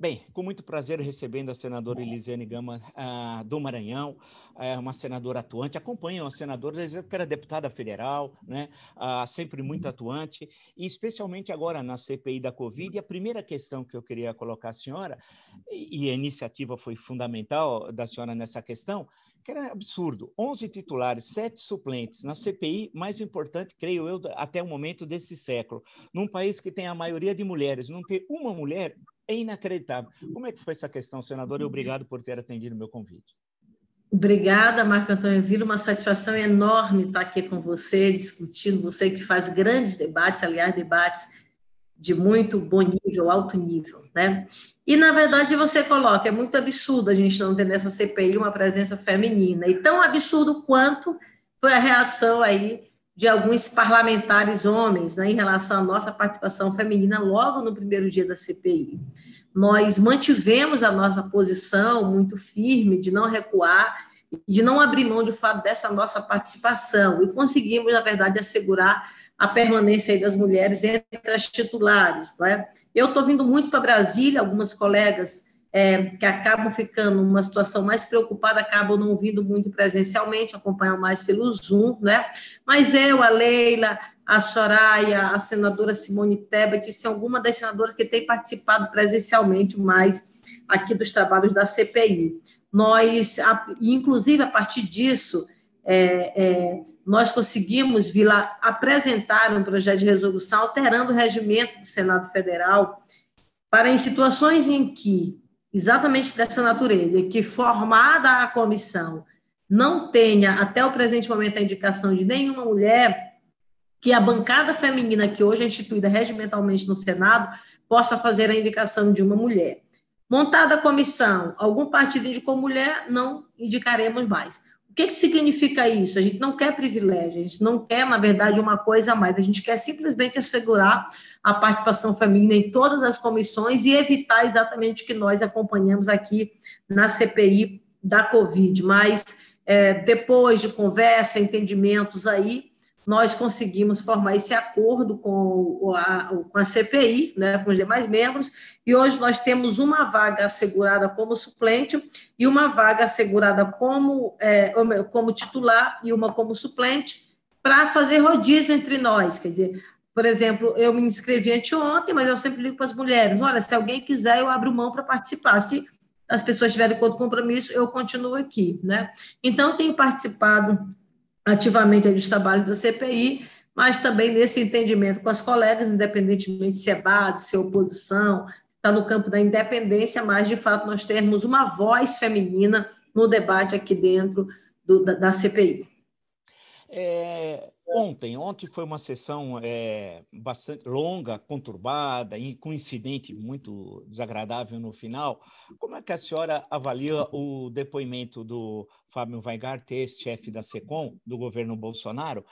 Bem, com muito prazer recebendo a senadora Elisiane Gama uh, do Maranhão, é uma senadora atuante, acompanho a senadora desde que era deputada federal, né, uh, sempre muito atuante, e especialmente agora na CPI da Covid. E a primeira questão que eu queria colocar à senhora, e a iniciativa foi fundamental da senhora nessa questão, que era absurdo, 11 titulares, 7 suplentes na CPI, mais importante, creio eu, até o momento desse século, num país que tem a maioria de mulheres, não ter uma mulher é inacreditável. Como é que foi essa questão, senador? E obrigado por ter atendido o meu convite. Obrigada, Marco Antônio Vila. Uma satisfação enorme estar aqui com você, discutindo. Você que faz grandes debates, aliás, debates de muito bom nível, alto nível, né? E, na verdade, você coloca, é muito absurdo a gente não ter nessa CPI uma presença feminina. E tão absurdo quanto foi a reação aí de alguns parlamentares homens né, em relação à nossa participação feminina logo no primeiro dia da CPI. Nós mantivemos a nossa posição muito firme de não recuar e de não abrir mão de fato dessa nossa participação e conseguimos, na verdade, assegurar a permanência das mulheres entre as titulares. Não é? Eu estou vindo muito para Brasília, algumas colegas é, que acabam ficando numa situação mais preocupada, acabam não vindo muito presencialmente, acompanham mais pelo Zoom, né? Mas eu, a Leila, a Soraya, a senadora Simone Tebet, são algumas das senadoras que têm participado presencialmente mais aqui dos trabalhos da CPI. Nós, inclusive, a partir disso, é, é, nós conseguimos vir lá apresentar um projeto de resolução alterando o regimento do Senado Federal para em situações em que exatamente dessa natureza, que formada a comissão não tenha até o presente momento a indicação de nenhuma mulher, que a bancada feminina que hoje é instituída regimentalmente no Senado possa fazer a indicação de uma mulher. Montada a comissão, algum partido indicou mulher, não indicaremos mais que, que significa isso? A gente não quer privilégio, a gente não quer, na verdade, uma coisa a mais, a gente quer simplesmente assegurar a participação feminina em todas as comissões e evitar exatamente o que nós acompanhamos aqui na CPI da Covid. Mas, é, depois de conversa, entendimentos aí, nós conseguimos formar esse acordo com a, com a CPI, né, com os demais membros, e hoje nós temos uma vaga assegurada como suplente e uma vaga assegurada como, é, como titular e uma como suplente, para fazer rodízio entre nós. Quer dizer, por exemplo, eu me inscrevi anteontem, mas eu sempre ligo para as mulheres: olha, se alguém quiser, eu abro mão para participar. Se as pessoas tiverem outro compromisso, eu continuo aqui. Né? Então, tenho participado ativamente dos trabalhos da CPI, mas também nesse entendimento com as colegas, independentemente se é base, se é oposição, está no campo da independência, mas de fato nós temos uma voz feminina no debate aqui dentro do, da, da, CPI. É, ontem, ontem foi uma sessão é, bastante longa, conturbada, e com incidente muito desagradável no final. Como é que a senhora avalia o depoimento do Fábio Weingart, ex-chefe da SECOM, do governo Bolsonaro?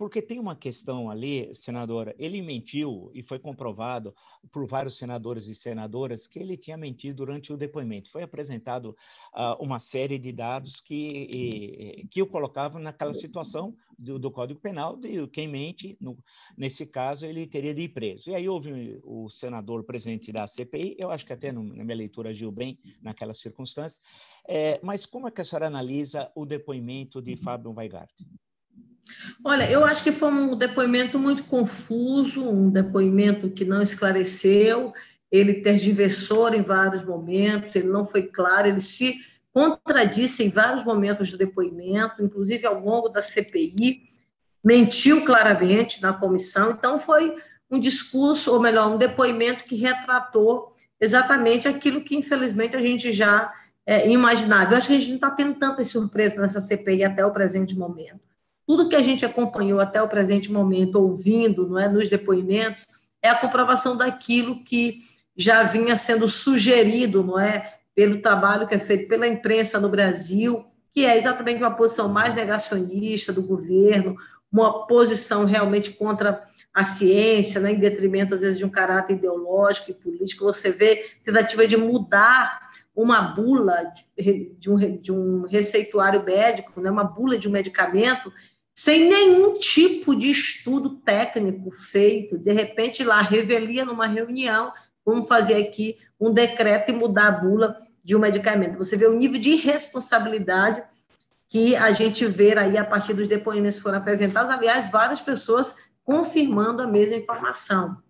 Porque tem uma questão ali, senadora, ele mentiu e foi comprovado por vários senadores e senadoras que ele tinha mentido durante o depoimento. Foi apresentado uh, uma série de dados que, e, que o colocavam naquela situação do, do, Código Penal de quem mente, no, nesse caso, ele teria de ir preso. E aí houve o senador presidente da CPI, eu acho que até no, na minha leitura agiu bem naquelas circunstâncias, é, mas como é que a senhora analisa o depoimento de Fábio Weingart? Olha, eu acho que foi um depoimento muito confuso, um depoimento que não esclareceu, ele tergiversou em vários momentos, ele não foi claro, ele se contradisse em vários momentos do depoimento, inclusive ao longo da CPI, mentiu claramente na comissão, então foi um discurso, ou melhor, um depoimento que retratou exatamente aquilo que, infelizmente, a gente já é, imaginava. Eu acho que a gente não está tendo tantas surpresas nessa CPI até o presente momento. Tudo que a gente acompanhou até o presente momento, ouvindo, não é, nos depoimentos, é a comprovação daquilo que já vinha sendo sugerido, não é, pelo trabalho que é feito pela imprensa no Brasil, que é exatamente uma posição mais negacionista do governo, uma posição realmente contra a ciência, né, em detrimento, às vezes, de um caráter ideológico e político. Você vê tentativa de mudar uma bula de, de, um, de um receituário médico, né, uma bula de um medicamento, sem nenhum tipo de estudo técnico feito, de repente lá, revelia numa reunião, como fazer aqui um decreto e mudar a bula de um medicamento. Você vê o nível de irresponsabilidade que a gente vê aí a partir dos depoimentos que foram apresentados. Aliás, várias pessoas confirmando a mesma informação.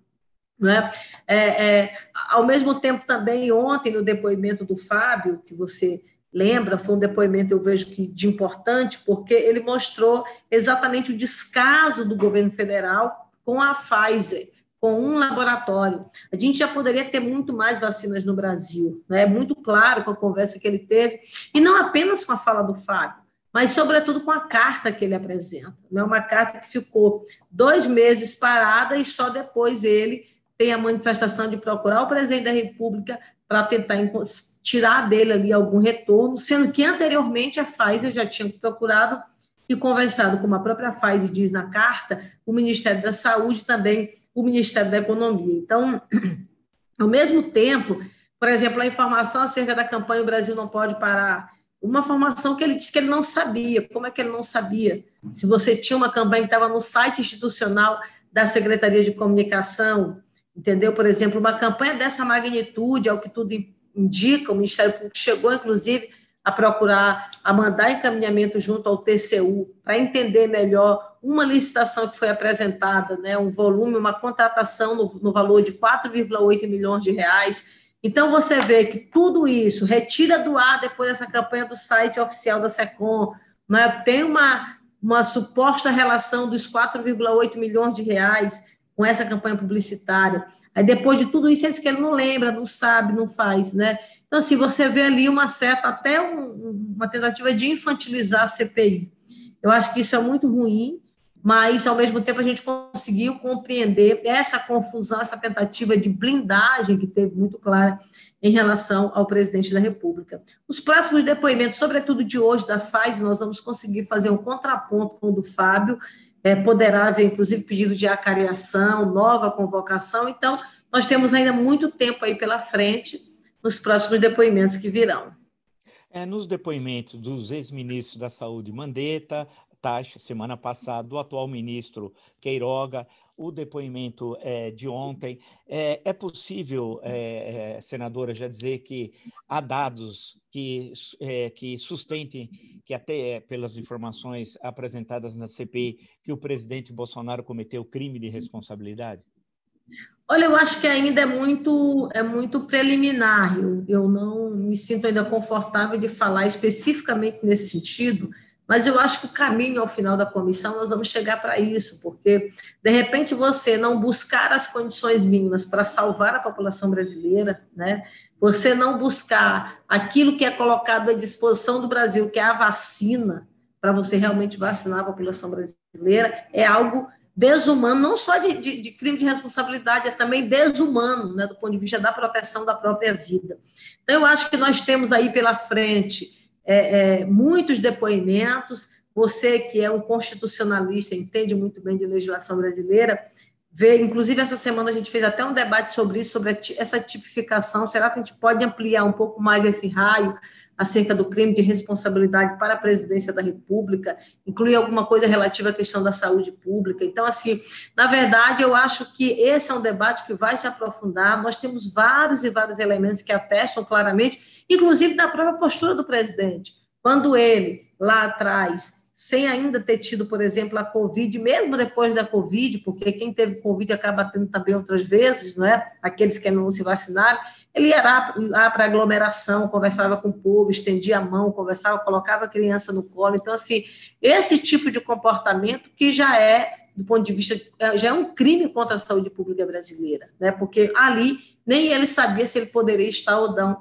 Né? É, é, ao mesmo tempo, também, ontem, no depoimento do Fábio, que você lembra, foi um depoimento, eu vejo que de importante, porque ele mostrou exatamente o descaso do governo federal com a Pfizer, com um laboratório. A gente já poderia ter muito mais vacinas no Brasil, né? é muito claro com a conversa que ele teve, e não apenas com a fala do Fábio, mas, sobretudo, com a carta que ele apresenta. Né? Uma carta que ficou dois meses parada e só depois ele tem a manifestação de procurar o presidente da República para tentar tirar dele ali algum retorno, sendo que anteriormente a Pfizer já tinha procurado e conversado, como a própria Pfizer diz na carta, o Ministério da Saúde também o Ministério da Economia. Então, ao mesmo tempo, por exemplo, a informação acerca da campanha O Brasil não pode parar, uma informação que ele disse que ele não sabia. Como é que ele não sabia? Se você tinha uma campanha que estava no site institucional da Secretaria de Comunicação, entendeu? Por exemplo, uma campanha dessa magnitude, ao que tudo indica, o Ministério Público chegou, inclusive, a procurar, a mandar encaminhamento junto ao TCU, para entender melhor uma licitação que foi apresentada, né, um volume, uma contratação no, no valor de 4,8 milhões de reais. Então, você vê que tudo isso retira do ar depois dessa campanha do site oficial da SECOM, né, tem uma, uma suposta relação dos 4,8 milhões de reais com essa campanha publicitária. Aí, depois de tudo isso, eles que ele não lembra, não sabe, não faz, né? Então, assim, você vê ali uma certa, até um, uma tentativa de infantilizar a CPI. Eu acho que isso é muito ruim, mas, ao mesmo tempo, a gente conseguiu compreender essa confusão, essa tentativa de blindagem que teve muito clara em relação ao presidente da República. Os próximos depoimentos, sobretudo de hoje, da FAS, nós vamos conseguir fazer um contraponto com o do Fábio, é, poderá haver, inclusive, pedido de acariação, nova convocação, então, nós temos ainda muito tempo aí pela frente, nos próximos depoimentos que virão. É, nos depoimentos dos ex-ministros da Saúde Mandetta, Taxa, semana passada, o atual ministro Queiroga, o depoimento é, de ontem, é, é possível, é, é senadora, já dizer que há dados que, é, que sustentem, que até é, pelas informações apresentadas na CPI, que o presidente Bolsonaro cometeu crime de responsabilidade? Olha, eu acho que ainda é muito, é muito preliminar. Eu, eu não me sinto ainda confortável de falar especificamente nesse sentido, mas eu acho que o caminho ao final da comissão nós vamos chegar para isso, porque de repente você não buscar as condições mínimas para salvar a população brasileira, né? Você não buscar aquilo que é colocado à disposição do Brasil, que é a vacina, para você realmente vacinar a população brasileira, é algo desumano, não só de, de, de, crime de responsabilidade, é também desumano, né, do ponto de vista da proteção da própria vida. Então, eu acho que nós temos aí pela frente é, é, muitos depoimentos. Você, que é um constitucionalista, entende muito bem de legislação brasileira, vê, inclusive essa semana a gente fez até um debate sobre isso, sobre essa tipificação. Será que a gente pode ampliar um pouco mais esse raio? Acerca do crime de responsabilidade para a presidência da República, inclui alguma coisa relativa à questão da saúde pública. Então, assim, na verdade, eu acho que esse é um debate que vai se aprofundar. Nós temos vários e vários elementos que atestam claramente, inclusive da própria postura do presidente. Quando ele, lá atrás, sem ainda ter tido, por exemplo, a Covid, mesmo depois da Covid, porque quem teve Covid acaba tendo também outras vezes, não é? Aqueles que não se vacinaram, ele ia lá para aglomeração, conversava com o povo, estendia a mão, conversava, colocava a criança no colo. Então, assim, esse tipo de comportamento que já é, do ponto de vista, é, já é um crime contra a saúde pública brasileira, né? Porque ali nem ele sabia se ele poderia estar ou não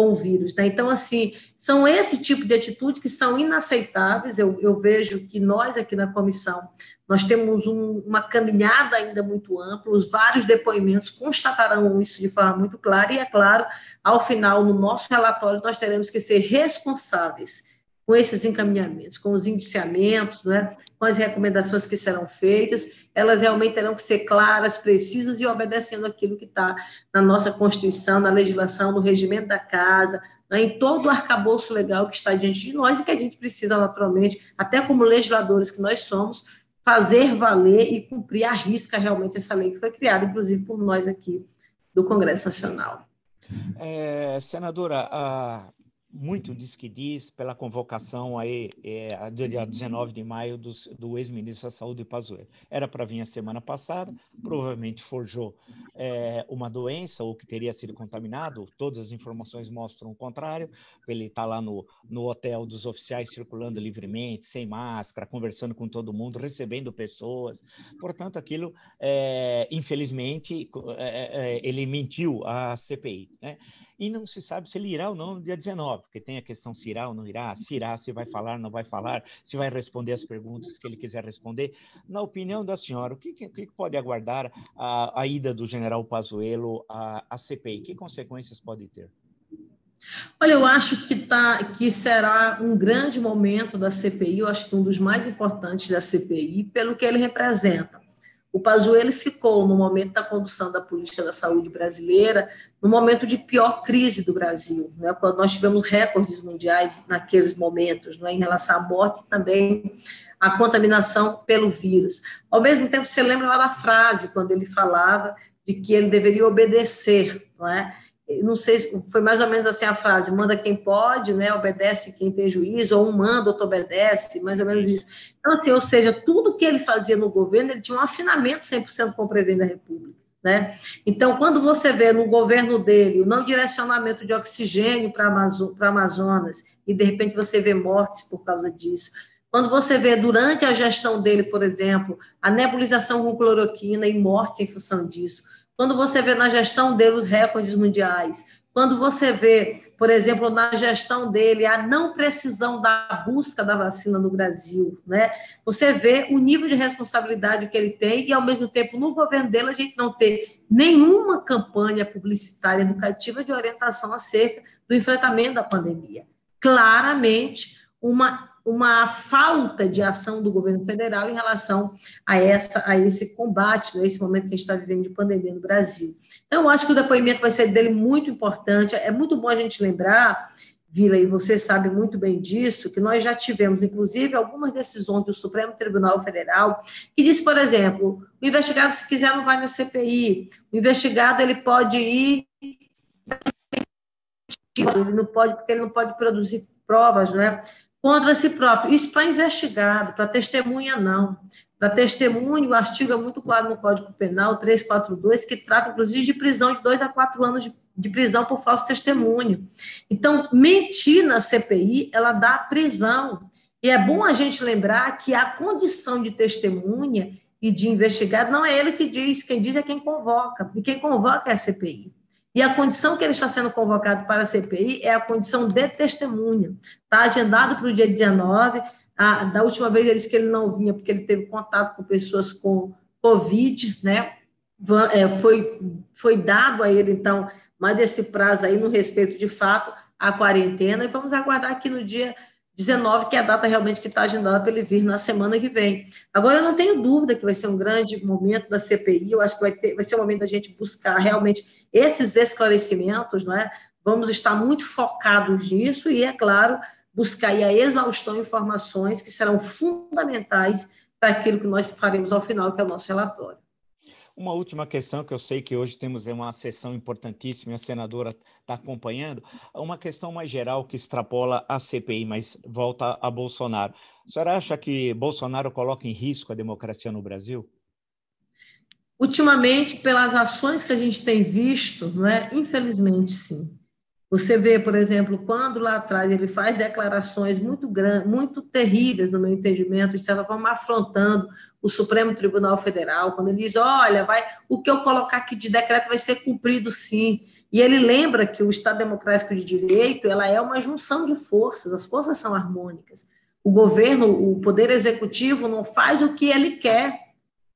com o vírus, né? Então, assim, são esse tipo de atitudes que são inaceitáveis. Eu, eu vejo que nós aqui na comissão nós temos um, uma caminhada ainda muito ampla, os vários depoimentos constatarão isso de forma muito clara, e é claro, ao final, no nosso relatório, nós teremos que ser responsáveis com esses encaminhamentos, com os indiciamentos, né, com as recomendações que serão feitas, elas realmente terão que ser claras, precisas e obedecendo aquilo que está na nossa Constituição, na legislação, no regimento da casa, né, em todo o arcabouço legal que está diante de nós e que a gente precisa, naturalmente, até como legisladores que nós somos, fazer valer e cumprir à risca realmente essa lei que foi criada, inclusive por nós aqui do Congresso Nacional. É, senadora, a, muito diz que diz pela convocação aí, é, dia 19 de maio do, do ex-ministro da Saúde, Pazuello. Era para vir a semana passada, provavelmente forjou é, uma doença ou que teria sido contaminado, todas as informações mostram o contrário, ele está lá no, no hotel dos oficiais circulando livremente, sem máscara, conversando com todo mundo, recebendo pessoas, portanto aquilo, é, infelizmente, é, é, ele mentiu à CPI, né? E não se sabe se ele irá ou não no dia 19, porque tem a questão se irá ou não irá, se irá, se vai falar, não vai falar, se vai responder as perguntas que ele quiser responder. Na opinião da senhora, o que, que, pode aguardar a, a, ida do general Pazuello à, à CPI? Que consequências pode ter? Olha, eu acho que, tá, que será um grande momento da CPI, eu acho que um dos mais importantes da CPI, pelo que ele representa. O Pazuello ficou, no momento da condução da política da saúde brasileira, no momento de pior crise do Brasil, né? quando nós tivemos recordes mundiais naqueles momentos, né? em relação à morte também à contaminação pelo vírus. Ao mesmo tempo, você lembra lá da frase, quando ele falava de que ele deveria obedecer, não é? Não sei, foi mais ou menos assim a frase, manda quem pode, né, obedece quem tem juízo, ou um manda, outro obedece, mais ou menos isso. Então, assim, ou seja, tudo que ele fazia no governo, ele tinha um afinamento 100% com o presidente da República, né? Então, quando você vê no governo dele o não direcionamento de oxigênio para Amazo Amazonas, e de repente você vê mortes por causa disso, quando você vê durante a gestão dele, por exemplo, a nebulização com cloroquina e morte em função disso, quando você vê na gestão dele os recordes mundiais, quando você vê, por exemplo, na gestão dele a não precisão da busca da vacina no Brasil, né? Você vê o nível de responsabilidade que ele tem e ao mesmo tempo no governo dele a gente não ter nenhuma campanha publicitária educativa de orientação acerca do enfrentamento da pandemia. Claramente uma uma falta de ação do governo federal em relação a, essa, a esse combate, né, momento que a gente está vivendo de pandemia no Brasil. Então, acho que o depoimento vai ser dele muito importante. É muito bom a gente lembrar, Vila, e você sabe muito bem disso, que nós já tivemos, inclusive, algumas decisões do Supremo Tribunal Federal, que diz, por exemplo, o investigado, se quiser, não vai na CPI. O investigado, ele pode ir ele não pode, porque ele não pode produzir provas, não é? contra si próprio. Isso para investigado, para testemunha, não. Para testemunho, o artigo é muito claro no Código Penal 342, que trata, inclusive, de prisão de dois a quatro anos de, de prisão por falso testemunho. Então, mentir na CPI, ela dá prisão. E é bom a gente lembrar que a condição de testemunha e de investigado não é ele que diz, quem diz é quem convoca, e quem convoca é a CPI. E a condição que ele está sendo convocado para a CPI é a condição de testemunha. Está agendado para o dia 19. A, da última vez ele disse que ele não vinha porque ele teve contato com pessoas com Covid, né? É, foi, foi dado a ele, então, mais esse prazo aí no respeito, de fato, à quarentena. E vamos aguardar aqui no dia 19, que é a data realmente que está agendada para ele vir na semana que vem. Agora, eu não tenho dúvida que vai ser um grande momento da CPI, eu acho que vai, ter, vai ser o momento da gente buscar realmente esses esclarecimentos, não é? Vamos estar muito focados nisso e, é claro, buscar a exaustão de informações que serão fundamentais para aquilo que nós faremos ao final, que é o nosso relatório. Uma última questão que eu sei que hoje temos uma sessão importantíssima, a senadora está acompanhando, uma questão mais geral que extrapola a CPI, mas volta a Bolsonaro. A senhora acha que Bolsonaro coloca em risco a democracia no Brasil? Ultimamente, pelas ações que a gente tem visto, não é? Infelizmente, sim. Você vê, por exemplo, quando lá atrás ele faz declarações muito grandes, muito terríveis, no meu entendimento, de certa forma afrontando o Supremo Tribunal Federal, quando ele diz: olha, vai, o que eu colocar aqui de decreto vai ser cumprido sim. E ele lembra que o Estado Democrático de Direito ela é uma junção de forças, as forças são harmônicas. O governo, o poder executivo não faz o que ele quer,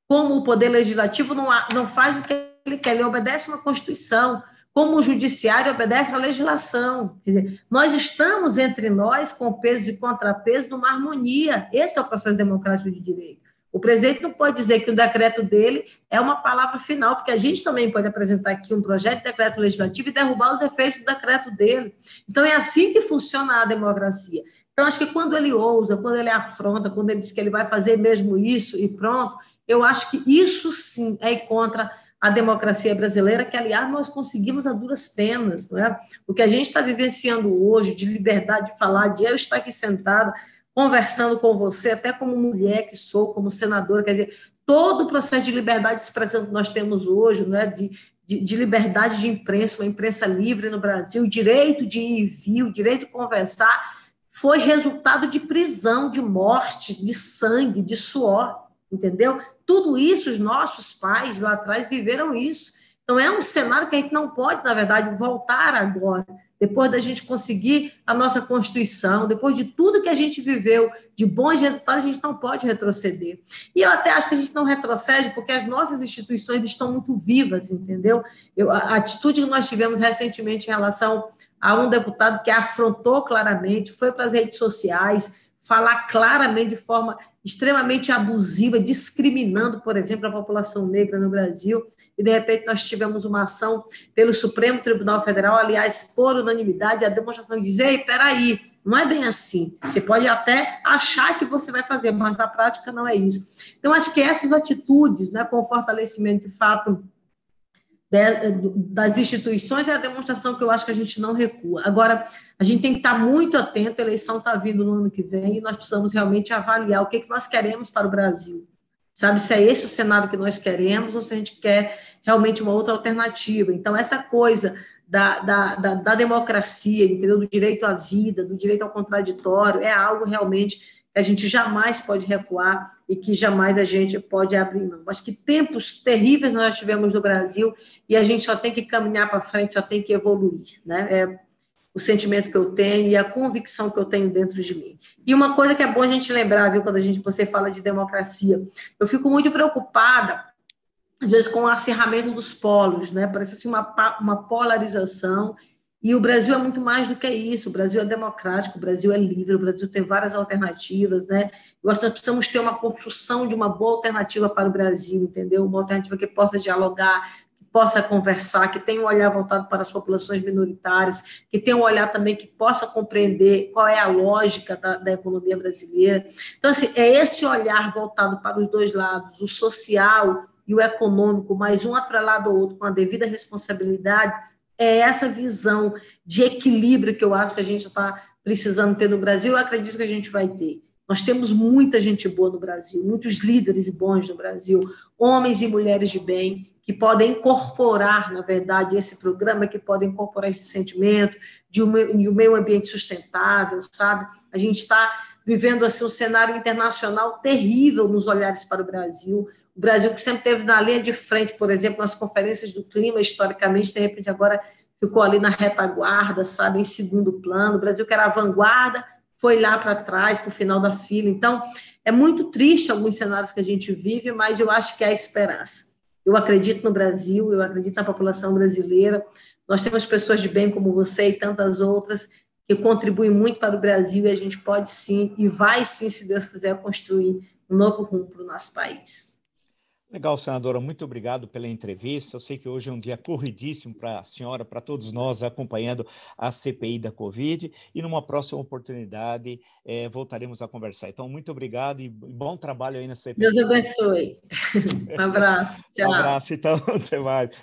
como o poder legislativo não, não faz o que ele quer, ele obedece uma Constituição como o judiciário obedece à legislação. Dizer, nós estamos entre nós com peso e contrapeso numa harmonia. Esse é o processo democrático de direito. O presidente não pode dizer que o decreto dele é uma palavra final, porque a gente também pode apresentar aqui um projeto de decreto legislativo e derrubar os efeitos do decreto dele. Então, é assim que funciona a democracia. Então, acho que quando ele ousa, quando ele afronta, quando ele diz que ele vai fazer mesmo isso e pronto, eu acho que isso sim é contra a democracia brasileira, que, aliás, nós conseguimos a duras penas. Não é? O que a gente está vivenciando hoje, de liberdade de falar, de eu estar aqui sentada, conversando com você, até como mulher que sou, como senadora, quer dizer, todo o processo de liberdade de expressão que nós temos hoje, é? de, de, de, liberdade de imprensa, uma imprensa livre no Brasil, direito de ir e vir, o direito de conversar, foi resultado de prisão, de morte, de sangue, de suor, entendeu? Tudo isso, os nossos pais lá atrás viveram isso. Então, é um cenário que a gente não pode, na verdade, voltar agora, depois da gente conseguir a nossa Constituição, depois de tudo que a gente viveu, de bons resultados, a gente não pode retroceder. E eu até acho que a gente não retrocede porque as nossas instituições estão muito vivas, entendeu? Eu, a atitude que nós tivemos recentemente em relação a um deputado que afrontou claramente, foi para as redes sociais, falar claramente de forma extremamente abusiva, discriminando, por exemplo, a população negra no Brasil, e de repente nós tivemos uma ação pelo Supremo Tribunal Federal, aliás, por unanimidade, a demonstração de dizer, ei, peraí, não é bem assim. Você pode até achar que você vai fazer, mas na prática não é isso. Então, acho que essas atitudes, né, com o fortalecimento de fato das instituições é a demonstração que eu acho que a gente não recua. Agora, a gente tem que estar muito atento, a eleição está vindo no ano que vem, e nós precisamos realmente avaliar o que, que nós queremos para o Brasil. Sabe, se é esse o cenário que nós queremos, ou se a gente quer realmente uma outra alternativa. Então, essa coisa da, da, da, da democracia, entendeu? do direito à vida, do direito ao contraditório, é algo realmente que a gente jamais pode recuar e que jamais a gente pode abrir mão. Acho que tempos terríveis nós tivemos no Brasil e a gente só tem que caminhar para frente, só tem que evoluir, né? É o sentimento que eu tenho e a convicção que eu tenho dentro de mim. E uma coisa que é bom a gente lembrar, viu, quando a gente você fala de democracia, eu fico muito preocupada às vezes com o acirramento dos polos, né? Parece assim uma, uma polarização e o Brasil é muito mais do que isso. O Brasil é democrático, o Brasil é livre, o Brasil tem várias alternativas, né? Eu acho que nós precisamos ter uma construção de uma boa alternativa para o Brasil, entendeu? Uma alternativa que possa dialogar, que possa conversar, que tenha um olhar voltado para as populações minoritárias, que tenha um olhar também que possa compreender qual é a lógica da, da economia brasileira. Então, assim, é esse olhar voltado para os dois lados, o social e o econômico, mais um atrelado ao outro, com a devida responsabilidade, é essa visão de equilíbrio que eu acho que a gente está precisando ter no Brasil, eu acredito que a gente vai ter. Nós temos muita gente boa no Brasil, muitos líderes bons no Brasil, homens e mulheres de bem, que podem incorporar, na verdade, esse programa, que podem incorporar esse sentimento de um, de um meio ambiente sustentável, sabe? A gente está vivendo assim, um cenário internacional terrível nos olhares para o Brasil. O Brasil, que sempre teve na linha de frente, por exemplo, nas conferências do clima, historicamente, de repente agora ficou ali na retaguarda, sabe, em segundo plano. O Brasil, que era a vanguarda, foi lá para trás, para o final da fila. Então, é muito triste alguns cenários que a gente vive, mas eu acho que há esperança. Eu acredito no Brasil, eu acredito na população brasileira. Nós temos pessoas de bem como você e tantas outras que contribuem muito para o Brasil e a gente pode sim e vai sim, se Deus quiser, construir um novo rumo para o nosso país. Legal, senadora, muito obrigado pela entrevista. Eu sei que hoje é um dia corridíssimo para a senhora, para todos nós acompanhando a CPI da Covid, e numa próxima oportunidade é, voltaremos a conversar. Então, muito obrigado e bom trabalho aí na CPI. Deus abençoe. Um abraço. Tchau. Um abraço, então, até mais.